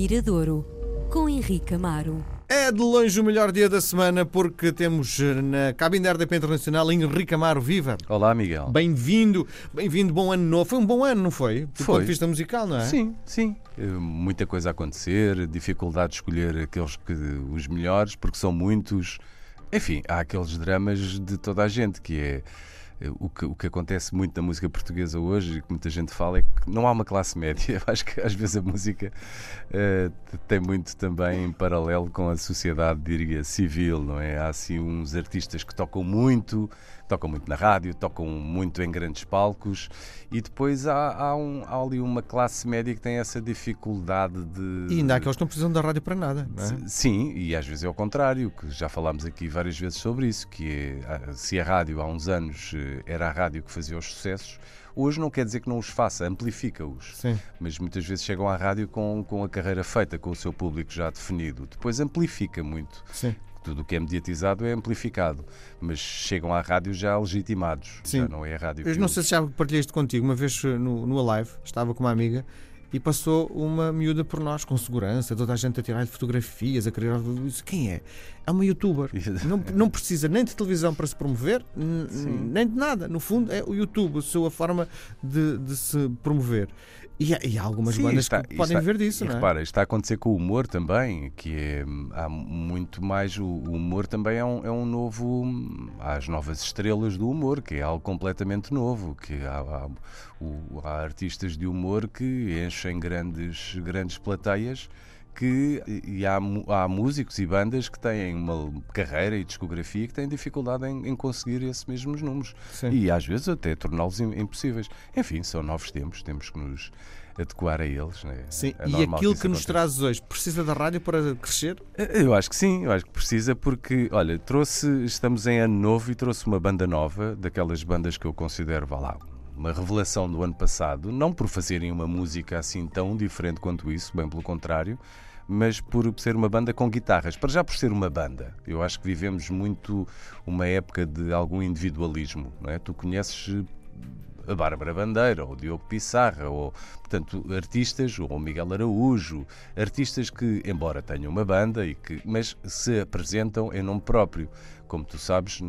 Miradouro, com Henrique Amaro. É de longe o melhor dia da semana porque temos eh, na cabine da RDP Internacional Henrique Amaro Viva. Olá, Miguel. Bem-vindo, bem-vindo, bom ano novo. Foi um bom ano, não foi? Do Foi. ponto de vista musical, não é? Sim, sim. Eh, Muita coisa a acontecer, dificuldade de escolher aqueles que os melhores, porque são muitos. Enfim, há aqueles dramas de toda a gente que é. Eh, O que, o que acontece muito na música portuguesa hoje e que muita gente fala é que não há uma classe média. Eu acho que às vezes a música eh, tem muito também em paralelo com a sociedade, diria, civil, não é? Há assim uns artistas que tocam muito, tocam muito na rádio, tocam muito em grandes palcos e depois há, há, um- há ali uma classe média que tem essa dificuldade de. E ainda há aqueles que não precisam da rádio para nada, não é? Sim, e às vezes é o contrário, que já falámos aqui várias vezes sobre isso, que é, ah, se a rádio há uns anos era a rádio que fazia os sucessos, hoje não quer dizer que não os faça, amplifica-os. Mas muitas vezes chegam à rádio com, com a carreira feita, com o seu público já definido. Depois amplifica muito. Sim. Tudo o que é mediatizado é amplificado, mas chegam à rádio já legitimados. Sim. Já não é a rádio Eu que não sei se já partilhei isto contigo. Uma vez eh, no, no Alive, estava com uma amiga e passou uma miúda por nós com segurança, toda a gente a tirar fotografias, a querer. Quem é? É uma youtuber. Não, não precisa nem de televisão para se promover, nem de nada. No fundo, é o YouTube, a sua forma de, de se promover. E há, e há algumas Sim, bandas está- que podem está- ver disso, e não é? repara, isto está a acontecer com o humor também, que é, há muito mais. O, o humor também é um, é um novo. Há as novas estrelas do humor, que é algo completamente novo. Que há, há, o- há artistas de humor que enchem grandes, grandes plateias. Que, e há, há músicos e bandas que têm uma carreira e discografia que têm dificuldade em, em conseguir esses mesmos números Sim. e às vezes até torná-los im- impossíveis. Enfim, são novos tempos, temos que nos adequar a eles. Né? Sim, É e aquilo isso que nos trazes hoje precisa da rádio para crescer? Eu acho que sim, eu acho que precisa porque, olha, trouxe, estamos em ano novo e trouxe uma banda nova, daquelas bandas que eu considero, vá lá, uma revelação do ano passado, não por fazerem uma música assim tão diferente quanto isso, bem pelo contrário, mas por ser uma banda com guitarras. Para já por ser uma banda. Eu acho que vivemos muito uma época de algum individualismo, não é? Tu conheces a Bárbara Bandeira, ou o Diogo Pissarra, ou, portanto, artistas, ou o Miguel Araújo, artistas que, embora tenham uma banda, e que, mas se apresentam em nome próprio. Como tu sabes,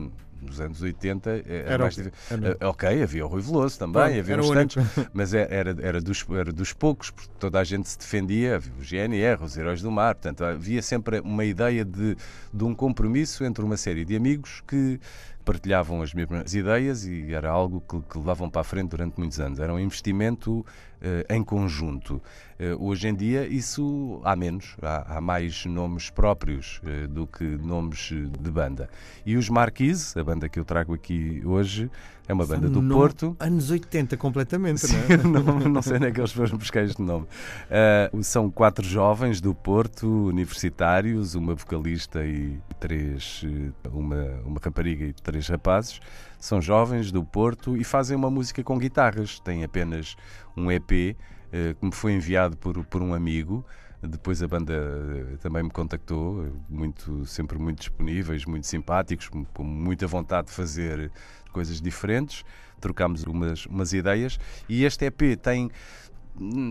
nos anos 80 era, Era mais difícil. era- Eh, Ok, havia o Rui Veloso também, Pronto, havia uns tantos, mas é- era, era, dos, era dos poucos, porque toda a gente se defendia, havia o GNR, os Heróis do Mar, portanto havia sempre uma ideia de, de um compromisso entre uma série de amigos que partilhavam as mesmas ideias e era algo que, que levavam para a frente durante muitos anos. Era um investimento eh, em conjunto. Eh, hoje em dia isso há menos, há, há mais nomes próprios eh, do que nomes de banda. E os Marquise, a banda que eu trago aqui hoje, é uma banda do Nome- Porto. Anos 80, completamente, Sim, não é? não, não sei onde é que eles foram buscar este nome. Ah, são quatro jovens do Porto, universitários, uma vocalista e três, eh, uma, uma rapariga e três rapazes. São jovens do Porto e fazem uma música com guitarras. Têm apenas um EP eh, que me foi enviado por, por um amigo. Depois a banda eh, também me contactou, muito, sempre muito disponíveis, muito simpáticos, com muita vontade de fazer coisas diferentes. Trocámos umas, umas ideias e este EP tem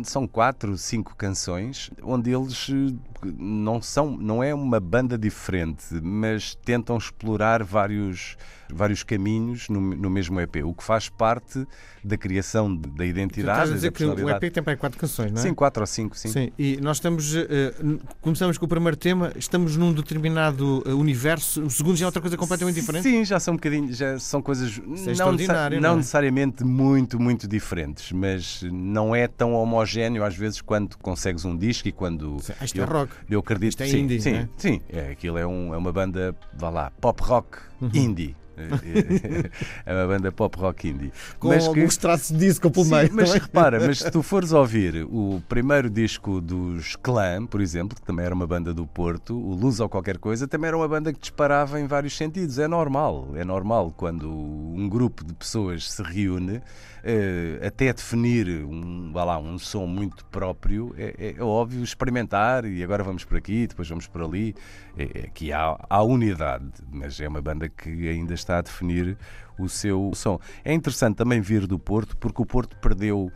são quatro, cinco canções onde eles eh, não são, não é uma banda diferente, mas tentam explorar vários, vários caminhos no, no mesmo EP, o que faz parte da criação de- da Tu identidade. estás a dizer que o. EP tem para quatro canções, não é? Sim, quatro ou cinco, sim. Sim, e nós estamos. n- começamos com o primeiro tema, estamos num determinado eh, universo, o segundo já é outra coisa completamente diferente. Sim, já são um bocadinho, já são coisas é não, não é? não necessariamente muito, muito diferentes, mas não é tão homogéneo às vezes quando consegues um disco e quando Isto eu, é rock. eu acredito Isto é sim, indie, sim, não é? sim, é, aquilo é, um- é uma banda, vá lá, pop rock Uhum. indie. é uma banda pop rock indie. Com mas que- alguns traços de disco Sim, meio. mas é? repara, mas se tu fores ouvir o primeiro disco dos Clã, por exemplo, que também era uma banda do Porto, o Luz ou qualquer coisa, também era uma banda que disparava em vários sentidos. É normal, é normal quando um grupo de pessoas se reúne, eh, até definir um, vá lá, um som muito próprio, é, é óbvio experimentar e agora vamos por aqui, depois vamos por ali. É, é que há, há unidade, mas é uma banda que ainda está a definir o seu som. É interessante também vir do Porto, porque o Porto perdeu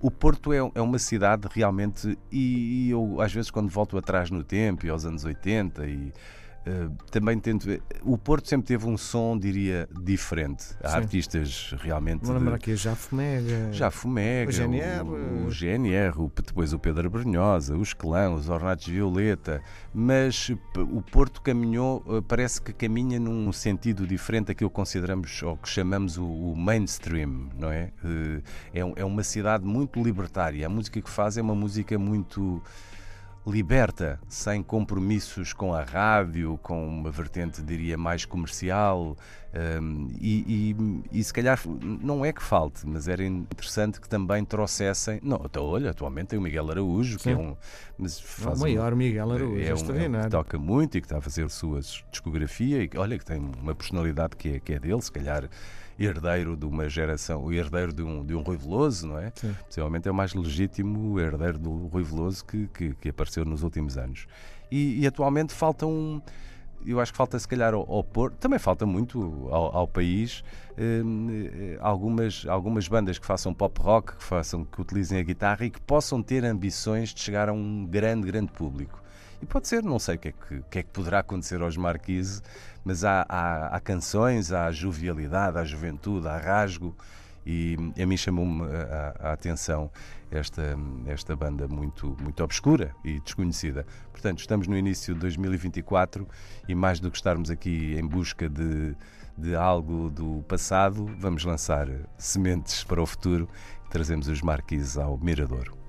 o Porto é, é uma cidade realmente, e, e eu às vezes quando volto atrás no tempo, e aos anos 80 e também tento. O Porto sempre teve um som, diria, diferente. Há Sim. artistas realmente. Vou lembrar aqui já Fumega. Já Fumega. O GNR. O, o GNR, o, depois o Pedro Brunhosa, os Clã, os Ornatos Violeta. Mas o Porto caminhou, eh, parece que caminha num sentido diferente daquilo que consideramos ou que chamamos o, o mainstream, não é? Uh, é, é uma cidade muito libertária. A música que faz é uma música muito liberta, sem compromissos com a rádio, com uma vertente, diria, mais comercial. Um, e, e, e, se calhar não é que falte, mas era interessante que também trouxessem. Não, até olha, atualmente tem o Miguel Araújo, Sim. que é um. Mas faz o maior um, Miguel Araújo, é, um, é que toca muito e que está a fazer a sua discografia e olha que tem uma personalidade que é, que é dele, se calhar herdeiro de uma geração, o herdeiro de um, de um Rui Veloso, não é? Sim. Possivelmente é o mais legítimo herdeiro do Rui Veloso que, que, que apareceu nos últimos anos. E, e, atualmente falta um. Eu acho que falta, se calhar, ao, ao Porto, também falta muito ao, ao país, eh, algumas, algumas bandas que façam pop rock, que, façam, que utilizem a guitarra e que possam ter ambições de chegar a um grande, grande público. E pode ser, não sei o que é que, que, é que poderá acontecer aos Marquise, mas há, há, há, canções, há jovialidade, há juventude, há rasgo. E a mim chamou-me a, a, atenção esta, esta banda muito, muito obscura e desconhecida. Portanto, estamos no início de 2024 e mais do que estarmos aqui em busca de, de algo do passado, vamos lançar sementes para o futuro e trazemos os Marquise ao Miradouro.